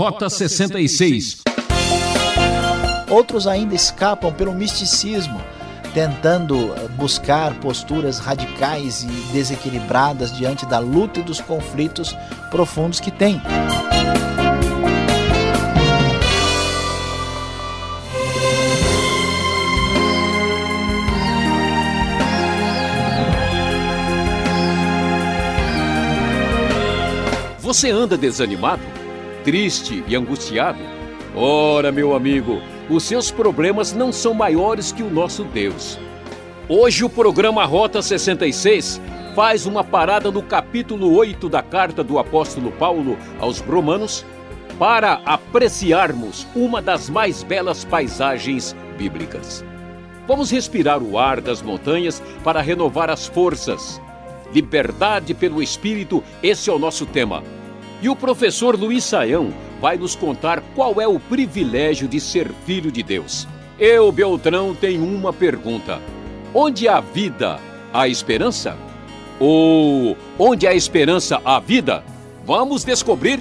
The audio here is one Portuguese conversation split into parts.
Rota 66. Outros ainda escapam pelo misticismo, tentando buscar posturas radicais e desequilibradas diante da luta e dos conflitos profundos que têm. Você anda desanimado, triste e angustiado? Ora, meu amigo, os seus problemas não são maiores que o nosso Deus. Hoje o programa Rota 66 faz uma parada no capítulo 8 da carta do apóstolo Paulo aos Romanos para apreciarmos uma das mais belas paisagens bíblicas. Vamos respirar o ar das montanhas para renovar as forças. Liberdade pelo Espírito, esse é o nosso tema. E o professor Luiz Saião vai nos contar qual é o privilégio de ser filho de Deus. Eu, Beltrão, tenho uma pergunta: onde há vida, há esperança? Ou onde há esperança, há vida? Vamos descobrir.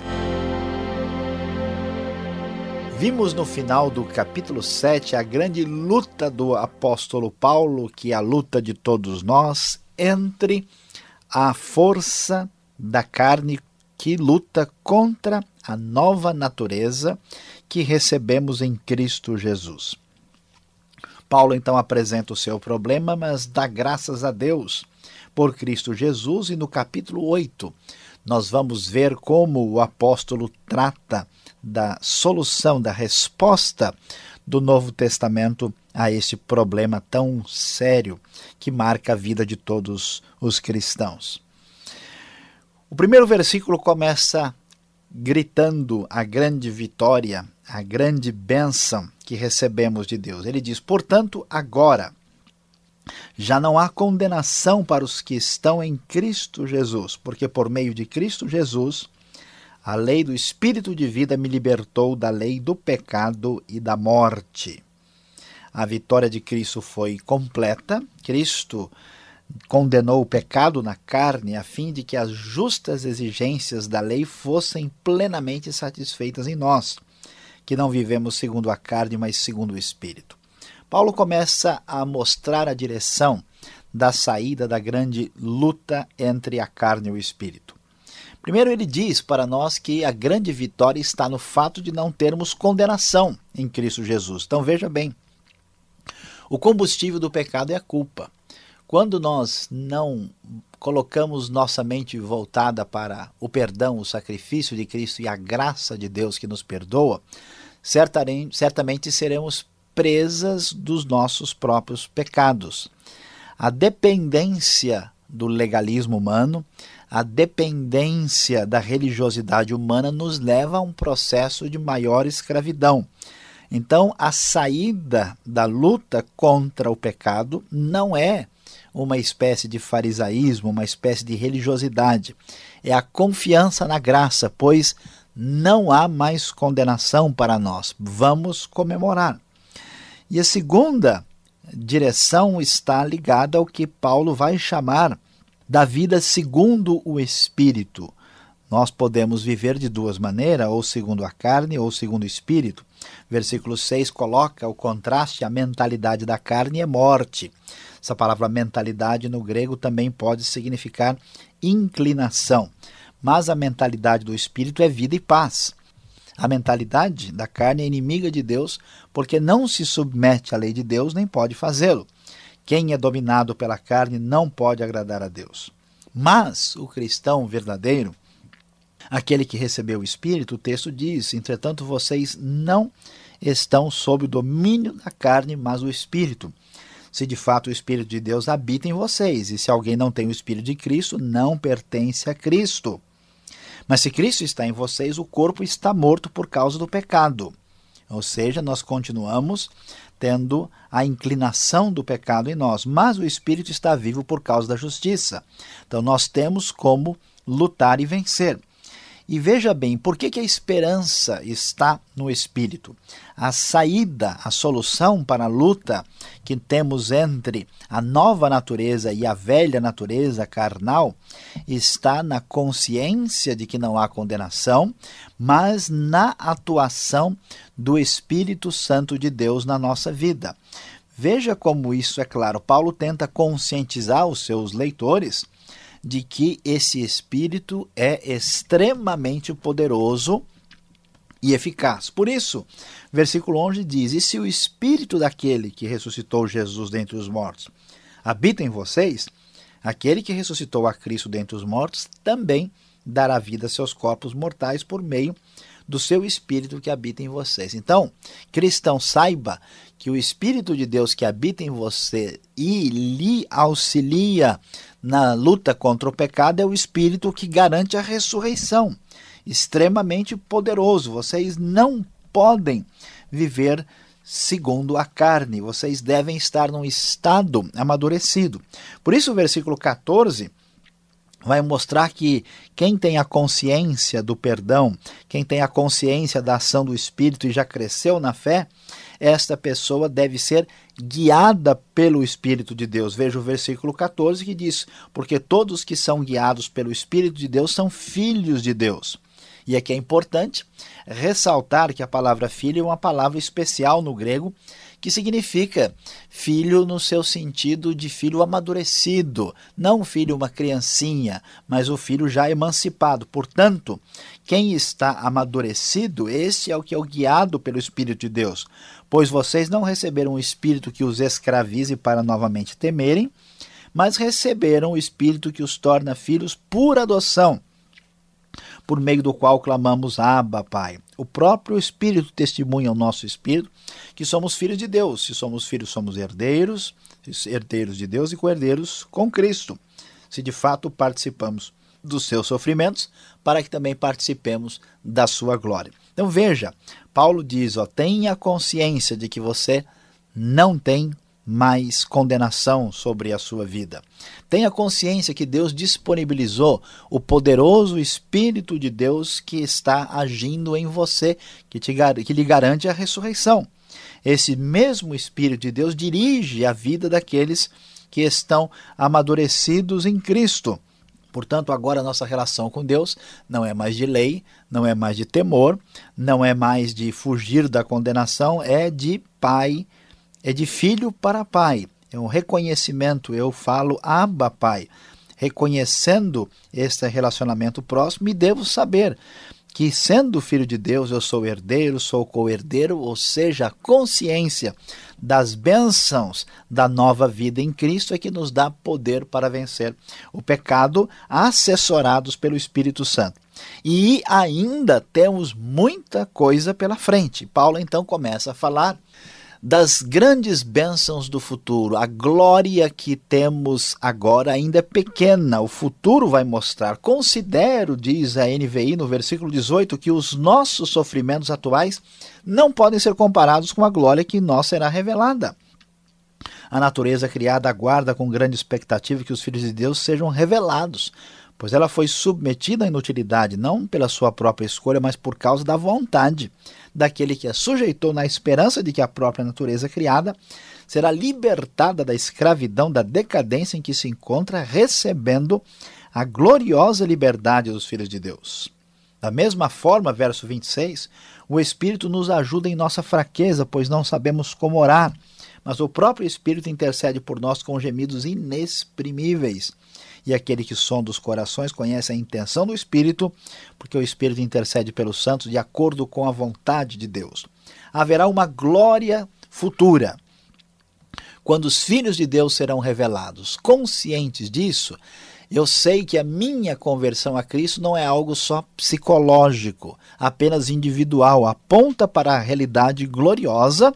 Vimos no final do capítulo 7 a grande luta do apóstolo Paulo, que é a luta de todos nós, entre a força da carne que luta contra a nova natureza que recebemos em Cristo Jesus. Paulo então apresenta o seu problema, mas dá graças a Deus por Cristo Jesus, e no capítulo 8 nós vamos ver como o apóstolo trata da solução, da resposta do Novo Testamento a esse problema tão sério que marca a vida de todos os cristãos. O primeiro versículo começa gritando a grande vitória, a grande bênção que recebemos de Deus. Ele diz: Portanto, agora já não há condenação para os que estão em Cristo Jesus, porque por meio de Cristo Jesus, a lei do Espírito de vida me libertou da lei do pecado e da morte. A vitória de Cristo foi completa. Cristo condenou o pecado na carne a fim de que as justas exigências da lei fossem plenamente satisfeitas em nós, que não vivemos segundo a carne, mas segundo o Espírito. Paulo começa a mostrar a direção da saída da grande luta entre a carne e o Espírito. Primeiro, ele diz para nós que a grande vitória está no fato de não termos condenação em Cristo Jesus. Então veja bem: o combustível do pecado é a culpa. Quando nós não colocamos nossa mente voltada para o perdão, o sacrifício de Cristo e a graça de Deus que nos perdoa, certamente seremos presas dos nossos próprios pecados. A dependência do legalismo humano, a dependência da religiosidade humana nos leva a um processo de maior escravidão. Então, a saída da luta contra o pecado não é uma espécie de farisaísmo, uma espécie de religiosidade. É a confiança na graça, pois não há mais condenação para nós. Vamos comemorar. E a segunda direção está ligada ao que Paulo vai chamar da vida segundo o Espírito. Nós podemos viver de duas maneiras, ou segundo a carne ou segundo o Espírito. Versículo 6 coloca o contraste: a mentalidade da carne é morte. Essa palavra mentalidade no grego também pode significar inclinação, mas a mentalidade do espírito é vida e paz. A mentalidade da carne é inimiga de Deus porque não se submete à lei de Deus nem pode fazê-lo. Quem é dominado pela carne não pode agradar a Deus. Mas o cristão verdadeiro, aquele que recebeu o Espírito, o texto diz: entretanto, vocês não estão sob o domínio da carne, mas o Espírito se de fato o Espírito de Deus habita em vocês. E se alguém não tem o Espírito de Cristo, não pertence a Cristo. Mas se Cristo está em vocês, o corpo está morto por causa do pecado. Ou seja, nós continuamos tendo a inclinação do pecado em nós, mas o espírito está vivo por causa da justiça. Então nós temos como lutar e vencer. E veja bem, por que, que a esperança está no Espírito? A saída, a solução para a luta que temos entre a nova natureza e a velha natureza carnal está na consciência de que não há condenação, mas na atuação do Espírito Santo de Deus na nossa vida. Veja como isso é claro. Paulo tenta conscientizar os seus leitores de que esse Espírito é extremamente poderoso e eficaz. Por isso, versículo 11 diz: E se o Espírito daquele que ressuscitou Jesus dentre os mortos habita em vocês, aquele que ressuscitou a Cristo dentre os mortos também dará vida a seus corpos mortais por meio do seu Espírito que habita em vocês. Então, cristão, saiba que o Espírito de Deus que habita em você e lhe auxilia na luta contra o pecado é o Espírito que garante a ressurreição. Extremamente poderoso. Vocês não podem viver segundo a carne. Vocês devem estar num estado amadurecido. Por isso, o versículo 14 vai mostrar que quem tem a consciência do perdão, quem tem a consciência da ação do Espírito e já cresceu na fé, esta pessoa deve ser guiada pelo Espírito de Deus. Veja o versículo 14 que diz: Porque todos que são guiados pelo Espírito de Deus são filhos de Deus. E aqui é importante ressaltar que a palavra filho é uma palavra especial no grego que significa filho no seu sentido de filho amadurecido, não filho uma criancinha, mas o filho já emancipado. Portanto, quem está amadurecido, esse é o que é o guiado pelo Espírito de Deus. Pois vocês não receberam um espírito que os escravize para novamente temerem, mas receberam o espírito que os torna filhos por adoção por meio do qual clamamos Abba, Pai. O próprio Espírito testemunha ao nosso Espírito que somos filhos de Deus. Se somos filhos, somos herdeiros, herdeiros de Deus e co-herdeiros com Cristo. Se de fato participamos dos seus sofrimentos, para que também participemos da sua glória. Então veja, Paulo diz, ó, tenha consciência de que você não tem mais condenação sobre a sua vida. Tenha consciência que Deus disponibilizou o poderoso Espírito de Deus que está agindo em você, que, te, que lhe garante a ressurreição. Esse mesmo Espírito de Deus dirige a vida daqueles que estão amadurecidos em Cristo. Portanto, agora nossa relação com Deus não é mais de lei, não é mais de temor, não é mais de fugir da condenação, é de pai é de filho para pai. É um reconhecimento, eu falo Abba Pai. Reconhecendo este relacionamento próximo, e devo saber que, sendo filho de Deus, eu sou herdeiro, sou co-herdeiro, ou seja, a consciência das bênçãos da nova vida em Cristo é que nos dá poder para vencer o pecado, assessorados pelo Espírito Santo. E ainda temos muita coisa pela frente. Paulo então começa a falar das grandes bênçãos do futuro. A glória que temos agora ainda é pequena, o futuro vai mostrar. Considero, diz a NVI no versículo 18, que os nossos sofrimentos atuais não podem ser comparados com a glória que nós será revelada. A natureza criada aguarda com grande expectativa que os filhos de Deus sejam revelados, pois ela foi submetida à inutilidade, não pela sua própria escolha, mas por causa da vontade daquele que a sujeitou na esperança de que a própria natureza criada será libertada da escravidão, da decadência em que se encontra, recebendo a gloriosa liberdade dos filhos de Deus. Da mesma forma, verso 26, o Espírito nos ajuda em nossa fraqueza, pois não sabemos como orar, mas o próprio Espírito intercede por nós com gemidos inexprimíveis e aquele que sonda os corações conhece a intenção do Espírito, porque o Espírito intercede pelos santos de acordo com a vontade de Deus. Haverá uma glória futura, quando os filhos de Deus serão revelados. Conscientes disso, eu sei que a minha conversão a Cristo não é algo só psicológico, apenas individual, aponta para a realidade gloriosa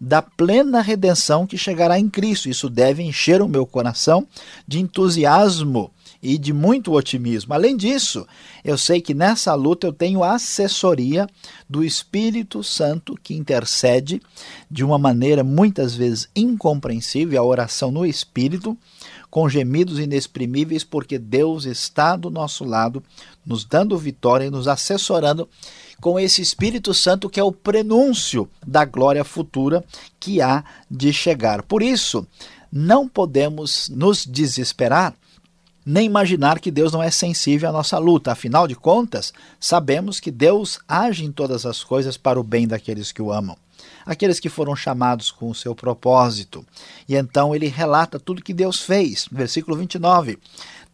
da plena redenção que chegará em Cristo. Isso deve encher o meu coração de entusiasmo e de muito otimismo. Além disso, eu sei que nessa luta eu tenho assessoria do Espírito Santo que intercede de uma maneira muitas vezes incompreensível, a oração no Espírito, com gemidos inexprimíveis, porque Deus está do nosso lado, nos dando vitória e nos assessorando com esse Espírito Santo que é o prenúncio da glória futura que há de chegar. Por isso, não podemos nos desesperar nem imaginar que Deus não é sensível à nossa luta. Afinal de contas, sabemos que Deus age em todas as coisas para o bem daqueles que o amam, aqueles que foram chamados com o seu propósito. E então ele relata tudo que Deus fez. Versículo 29.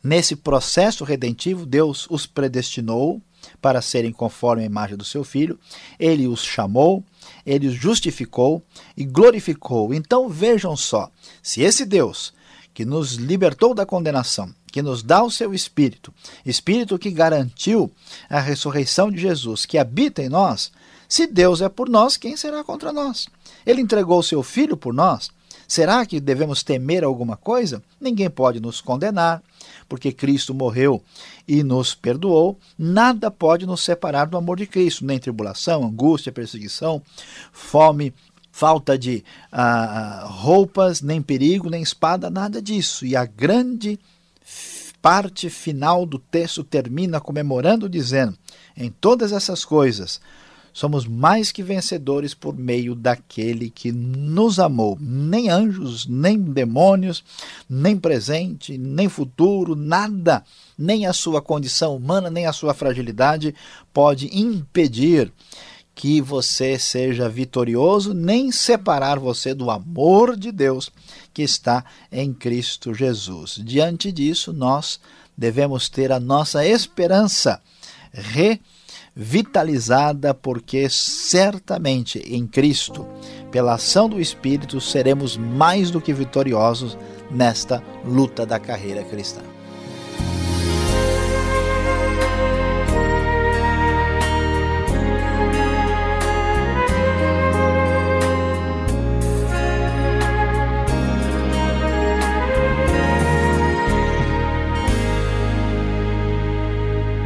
Nesse processo redentivo, Deus os predestinou para serem conforme a imagem do seu filho, ele os chamou, ele os justificou e glorificou. Então vejam só, se esse Deus que nos libertou da condenação, que nos dá o seu Espírito, Espírito que garantiu a ressurreição de Jesus, que habita em nós, se Deus é por nós, quem será contra nós? Ele entregou o seu Filho por nós. Será que devemos temer alguma coisa? Ninguém pode nos condenar, porque Cristo morreu e nos perdoou. Nada pode nos separar do amor de Cristo, nem tribulação, angústia, perseguição, fome, falta de ah, roupas, nem perigo, nem espada, nada disso. E a grande parte final do texto termina comemorando, dizendo: em todas essas coisas, somos mais que vencedores por meio daquele que nos amou. Nem anjos, nem demônios, nem presente, nem futuro, nada, nem a sua condição humana, nem a sua fragilidade pode impedir que você seja vitorioso, nem separar você do amor de Deus que está em Cristo Jesus. Diante disso, nós devemos ter a nossa esperança revitalizada, porque certamente em Cristo, pela ação do Espírito, seremos mais do que vitoriosos nesta luta da carreira cristã.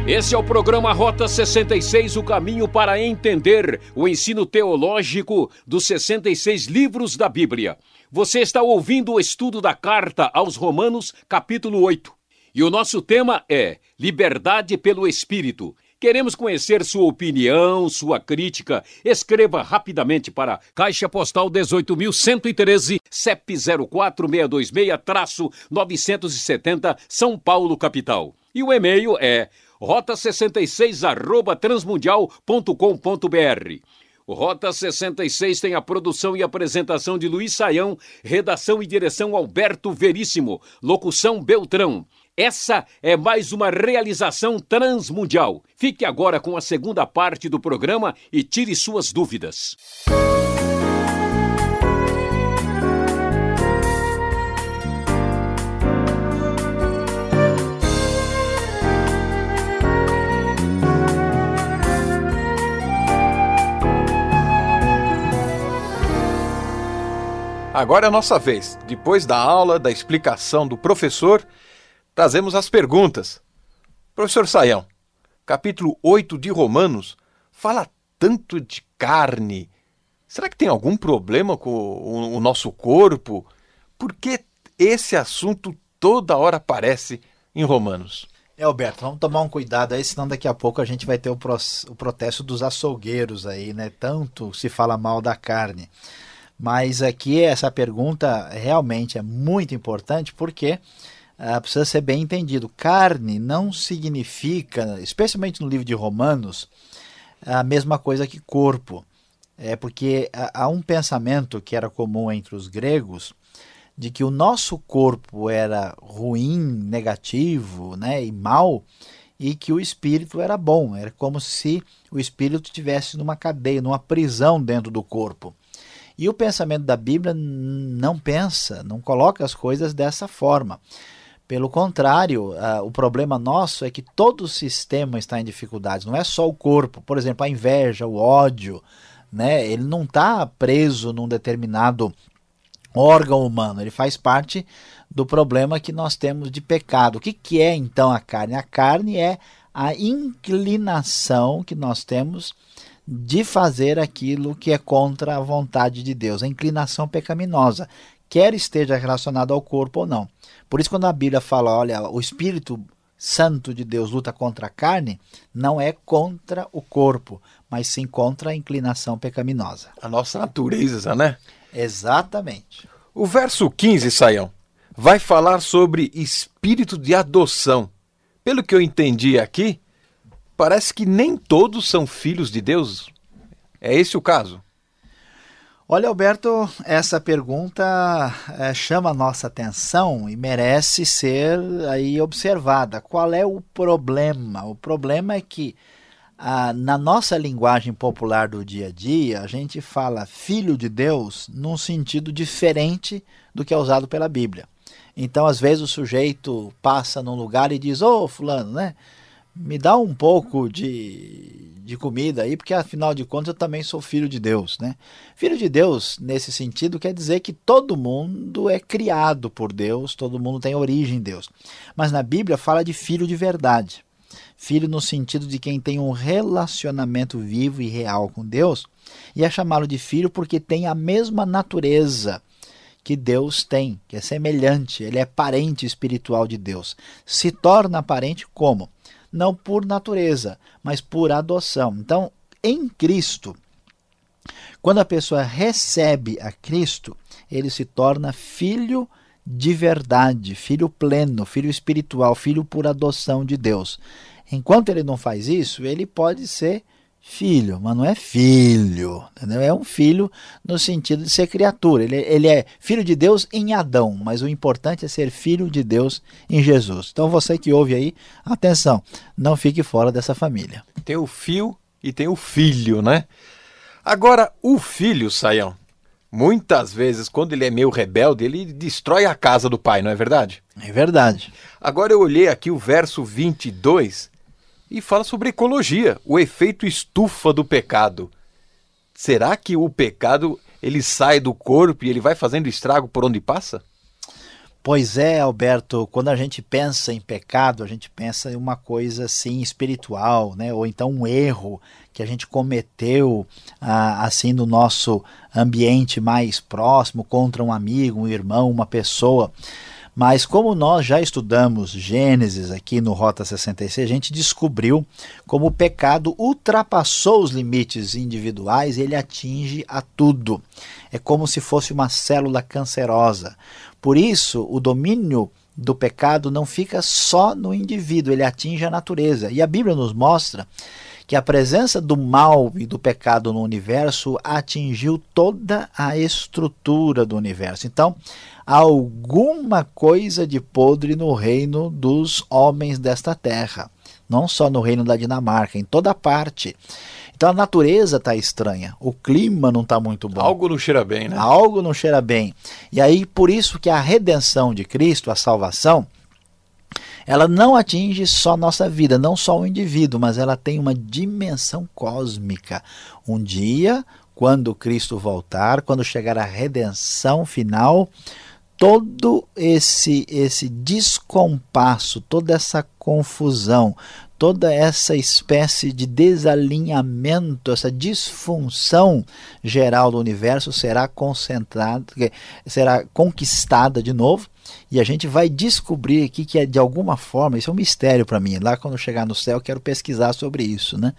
Esse é o programa Rota 66, o caminho para entender o ensino teológico dos 66 livros da Bíblia. Você está ouvindo o estudo da carta aos Romanos, capítulo 8. E o nosso tema é Liberdade pelo Espírito. Queremos conhecer sua opinião, sua crítica. Escreva rapidamente para Caixa Postal 18.113, CEP 04626-970, São Paulo, capital. E o e-mail é rota66 arroba transmundial.com.br. Rota 66 tem a produção e apresentação de Luiz Saião, redação e direção Alberto Veríssimo, locução Beltrão. Essa é mais uma realização transmundial. Fique agora com a segunda parte do programa e tire suas dúvidas. Agora é a nossa vez. Depois da aula, da explicação do professor, trazemos as perguntas. Professor Saião, capítulo 8 de Romanos fala tanto de carne. Será que tem algum problema com o, nosso corpo? Por que esse assunto toda hora aparece em Romanos? É, Alberto, vamos tomar um cuidado aí, senão daqui a pouco a gente vai ter o, pro, o protesto dos açougueiros aí, né? Tanto se fala mal da carne. Mas aqui essa pergunta realmente é muito importante porque uh, precisa ser bem entendido. Carne não significa, especialmente no livro de Romanos, a mesma coisa que corpo. É porque há um pensamento que era comum entre os gregos de que o nosso corpo era ruim, negativo, né, e mal, e que o espírito era bom. Era como se o espírito estivesse numa cadeia, numa prisão dentro do corpo. E o pensamento da Bíblia não pensa, não coloca as coisas dessa forma. Pelo contrário, uh, o problema nosso é que todo o sistema está em dificuldades, não é só o corpo. Por exemplo, a inveja, o ódio, né? ele não está preso num determinado órgão humano, ele faz parte do problema que nós temos de pecado. O que, que é então a carne? A carne é a inclinação que nós temos de fazer aquilo que é contra a vontade de Deus, a inclinação pecaminosa, quer esteja relacionado ao corpo ou não. Por isso, quando a Bíblia fala, olha, o Espírito Santo de Deus luta contra a carne, não é contra o corpo, mas sim contra a inclinação pecaminosa. A nossa natureza, né? Exatamente. O verso 15, Saião, vai falar sobre espírito de adoção. Pelo que eu entendi aqui, parece que nem todos são filhos de Deus. É esse o caso? Olha, Alberto, essa pergunta é, chama a nossa atenção e merece ser aí observada. Qual é o problema? O problema é que ah, na nossa linguagem popular do dia a dia, a gente fala filho de Deus num sentido diferente do que é usado pela Bíblia. Então, às vezes, o sujeito passa num lugar e diz: Ô, oh, Fulano, né? Me dá um pouco de, de comida aí, porque afinal de contas eu também sou filho de Deus, né? Filho de Deus, nesse sentido, quer dizer que todo mundo é criado por Deus, todo mundo tem origem em Deus. Mas na Bíblia fala de filho de verdade. Filho no sentido de quem tem um relacionamento vivo e real com Deus, e é chamá-lo de filho porque tem a mesma natureza que Deus tem, que é semelhante, ele é parente espiritual de Deus. Se torna parente como? Não por natureza, mas por adoção. Então, em Cristo, quando a pessoa recebe a Cristo, ele se torna filho de verdade, filho pleno, filho espiritual, filho por adoção de Deus. Enquanto ele não faz isso, ele pode ser filho, mas não é filho, entendeu? É um filho no sentido de ser criatura. Ele, ele é filho de Deus em Adão, mas o importante é ser filho de Deus em Jesus. Então você que ouve aí, atenção, não fique fora dessa família. Tem o fio e tem o filho, né? Agora, o filho, Saião, muitas vezes, quando ele é meio rebelde, ele destrói a casa do pai, não é verdade? É verdade. Agora eu olhei aqui o verso 22 e fala sobre ecologia, o efeito estufa do pecado. Será que o pecado ele sai do corpo e ele vai fazendo estrago por onde passa? Pois é, Alberto, quando a gente pensa em pecado, a gente pensa em uma coisa assim espiritual, né? Ou então um erro que a gente cometeu ah, assim no nosso ambiente mais próximo contra um amigo, um irmão, uma pessoa. Mas como nós já estudamos Gênesis aqui no Rota 66, a gente descobriu como o pecado ultrapassou os limites individuais ele atinge a tudo. É como se fosse uma célula cancerosa. Por isso, o domínio do pecado não fica só no indivíduo, ele atinge a natureza. E a Bíblia nos mostra que a presença do mal e do pecado no universo atingiu toda a estrutura do universo. Então, há alguma coisa de podre no reino dos homens desta terra, não só no reino da Dinamarca, em toda parte. Então a natureza está estranha, o clima não está muito bom. Algo não cheira bem, né? Algo não cheira bem. E aí por isso que a redenção de Cristo, a salvação, ela não atinge só nossa vida, não só o indivíduo, mas ela tem uma dimensão cósmica. Um dia, quando Cristo voltar, quando chegar a redenção final, todo esse esse descompasso, toda essa confusão, toda essa espécie de desalinhamento, essa disfunção geral do universo será concentrada, será conquistada de novo e a gente vai descobrir aqui que é de alguma forma, isso é um mistério para mim. Lá quando eu chegar no céu, quero pesquisar sobre isso, né?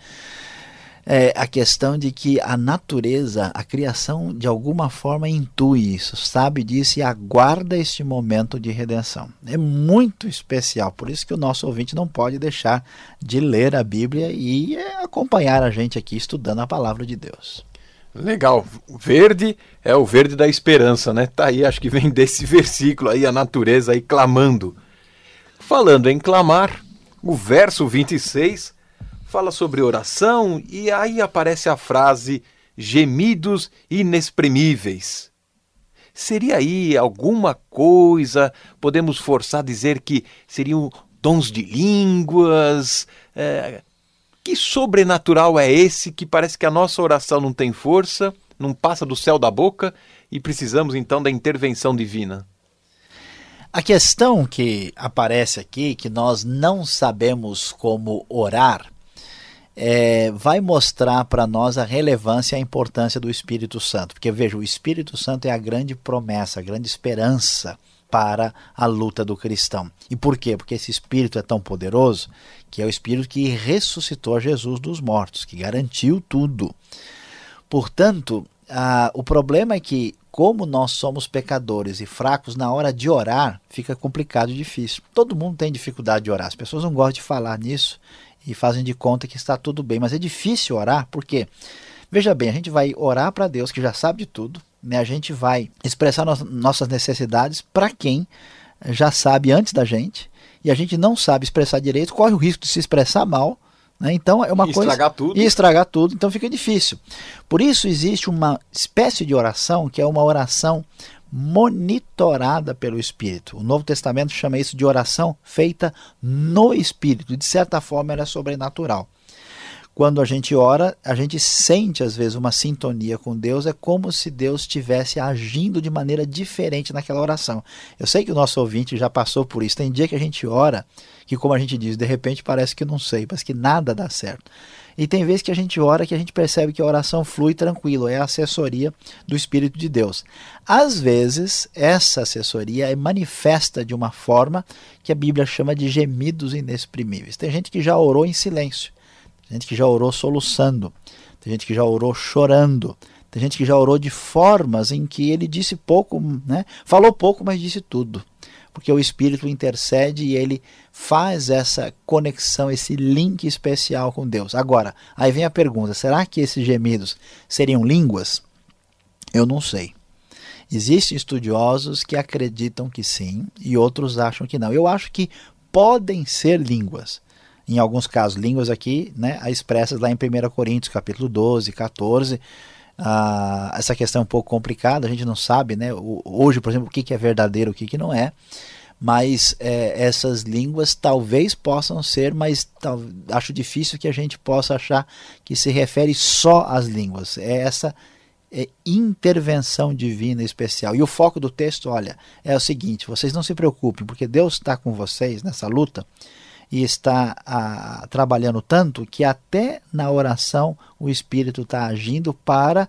É a questão de que a natureza, a criação, de alguma forma intui isso, sabe disso e aguarda este momento de redenção. É muito especial, por isso que o nosso ouvinte não pode deixar de ler a Bíblia e acompanhar a gente aqui estudando a palavra de Deus. Legal. Verde é o verde da esperança, né? Tá aí, acho que vem desse versículo aí, a natureza aí clamando. Falando em clamar, o verso 26 fala sobre oração e aí aparece a frase gemidos inexprimíveis. Seria aí alguma coisa, podemos forçar dizer que seriam dons de línguas, é, que sobrenatural é esse que parece que a nossa oração não tem força, não passa do céu da boca e precisamos então da intervenção divina? A questão que aparece aqui, que nós não sabemos como orar, é, vai mostrar para nós a relevância e a importância do Espírito Santo. Porque veja, o Espírito Santo é a grande promessa, a grande esperança para a luta do cristão. E por quê? Porque esse Espírito é tão poderoso que é o Espírito que ressuscitou Jesus dos mortos, que garantiu tudo. Portanto, ah, o problema é que, como nós somos pecadores e fracos, na hora de orar fica complicado e difícil. Todo mundo tem dificuldade de orar, as pessoas não gostam de falar nisso e fazem de conta que está tudo bem, mas é difícil orar porque, veja bem, a gente vai orar para Deus que já sabe de tudo, né? a gente vai expressar no nossas necessidades para quem já sabe antes da gente e a gente não sabe expressar direito, corre o risco de se expressar mal né? Então é uma e coisa. Estragar tudo. E estragar tudo, então fica difícil. Por isso existe uma espécie de oração que é uma oração monitorada pelo Espírito. O Novo Testamento chama isso de oração feita no Espírito. De certa forma, ela é sobrenatural. Quando a gente ora, a gente sente às vezes uma sintonia com Deus, é como se Deus estivesse agindo de maneira diferente naquela oração. Eu sei que o nosso ouvinte já passou por isso. Tem dia que a gente ora que, como a gente diz, de repente parece que não sei, parece que nada dá certo. E tem vezes que a gente ora que a gente percebe que a oração flui tranquilo, é a assessoria do Espírito de Deus. Às vezes, essa assessoria é manifesta de uma forma que a Bíblia chama de gemidos inexprimíveis. Tem gente que já orou em silêncio. Tem gente que já orou soluçando, tem gente que já orou chorando, tem gente que já orou de formas em que ele disse pouco, né? falou pouco, mas disse tudo. Porque o Espírito intercede e ele faz essa conexão, esse link especial com Deus. Agora, aí vem a pergunta: será que esses gemidos seriam línguas? Eu não sei. Existem estudiosos que acreditam que sim e outros acham que não. Eu acho que podem ser línguas em alguns casos, línguas aqui, né, expressas lá em 1 Coríntios, capítulo 12, 14. Ah, essa questão é um pouco complicada, a gente não sabe, né, hoje, por exemplo, o que é verdadeiro, o que não é, mas é, essas línguas talvez possam ser, mas tal, acho difícil que a gente possa achar que se refere só às línguas. É essa é, intervenção divina especial. E o foco do texto, olha, é o seguinte: vocês não se preocupem, porque Deus está com vocês nessa luta e está a, trabalhando tanto que até na oração o Espírito está agindo para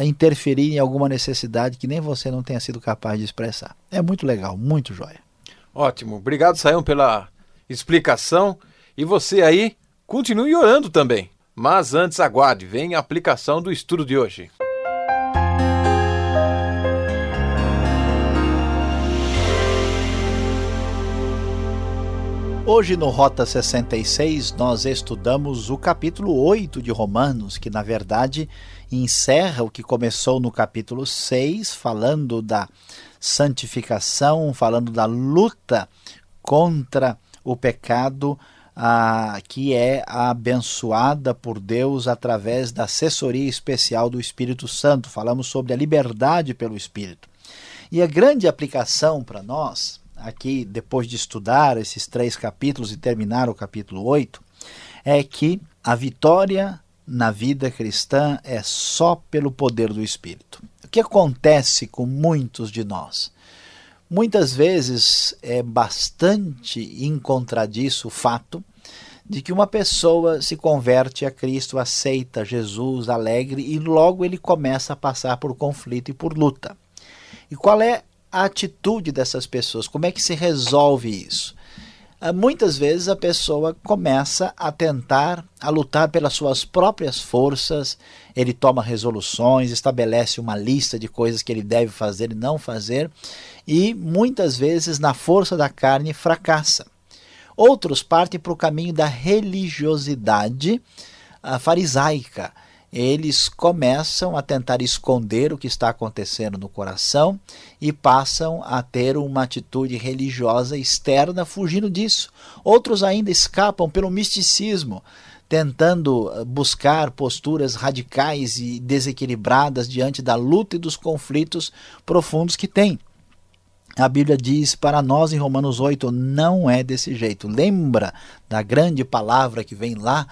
interferir em alguma necessidade que nem você não tenha sido capaz de expressar. É muito legal, muito jóia. Ótimo. Obrigado, Sayão, pela explicação. E você aí, continue orando também. Mas antes aguarde, vem a aplicação do estudo de hoje. Hoje no Rota 66 nós estudamos o capítulo 8 de Romanos, que na verdade encerra o que começou no capítulo 6, falando da santificação, falando da luta contra o pecado, ah, que é abençoada por Deus através da assessoria especial do Espírito Santo. Falamos sobre a liberdade pelo Espírito. E a grande aplicação para nós aqui, depois de estudar esses três capítulos e terminar o capítulo 8, é que a vitória na vida cristã é só pelo poder do Espírito. O que acontece com muitos de nós? Muitas vezes é bastante incontradiço o fato de que uma pessoa se converte a Cristo, aceita Jesus alegre e logo ele começa a passar por conflito e por luta. E qual é a atitude dessas pessoas, como é que se resolve isso? Ah, muitas vezes a pessoa começa a tentar, a lutar pelas suas próprias forças, ele toma resoluções, estabelece uma lista de coisas que ele deve fazer e não fazer, e muitas vezes, na força da carne, fracassa. Outros partem para o caminho da religiosidade ah, farisaica eles começam a tentar esconder o que está acontecendo no coração e passam a ter uma atitude religiosa externa fugindo disso. Outros ainda escapam pelo misticismo, tentando eh, buscar posturas radicais e desequilibradas diante da luta e dos conflitos profundos que têm. A Bíblia diz para nós em Romanos 8: não é desse jeito. Lembra da grande palavra que vem lá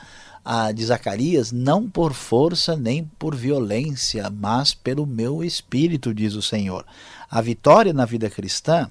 a de Zacarias, não por força nem por violência, mas pelo meu espírito, diz o Senhor. A vitória na vida cristã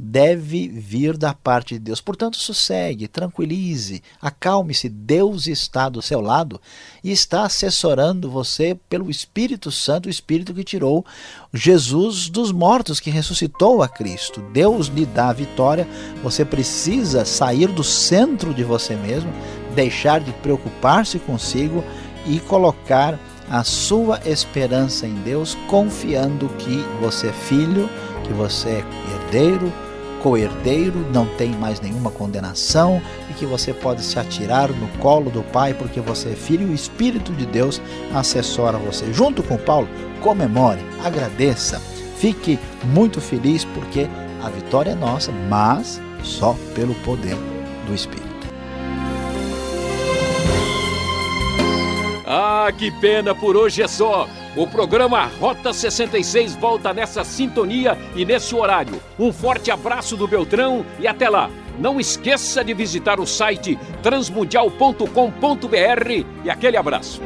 deve vir da parte de Deus. Portanto, sossegue, tranquilize, acalme-se. Deus está do seu lado e está assessorando você pelo Espírito Santo, o Espírito que tirou Jesus dos mortos, que ressuscitou a Cristo. Deus lhe dá a vitória. Você precisa sair do centro de você mesmo, deixar de preocupar-se consigo e colocar a sua esperança em Deus, confiando que você é filho, que você é herdeiro, co-herdeiro, não tem mais nenhuma condenação e que você pode se atirar no colo do Pai porque você é filho e o Espírito de Deus assessora você. Junto com Paulo, comemore, agradeça, fique muito feliz porque a vitória é nossa, mas só pelo poder do Espírito. Ah, que pena, por hoje é só. O programa Rota 66 volta nessa sintonia e nesse horário. Um forte abraço do Beltrão e até lá. Não esqueça de visitar o site transmundial.com.br e aquele abraço.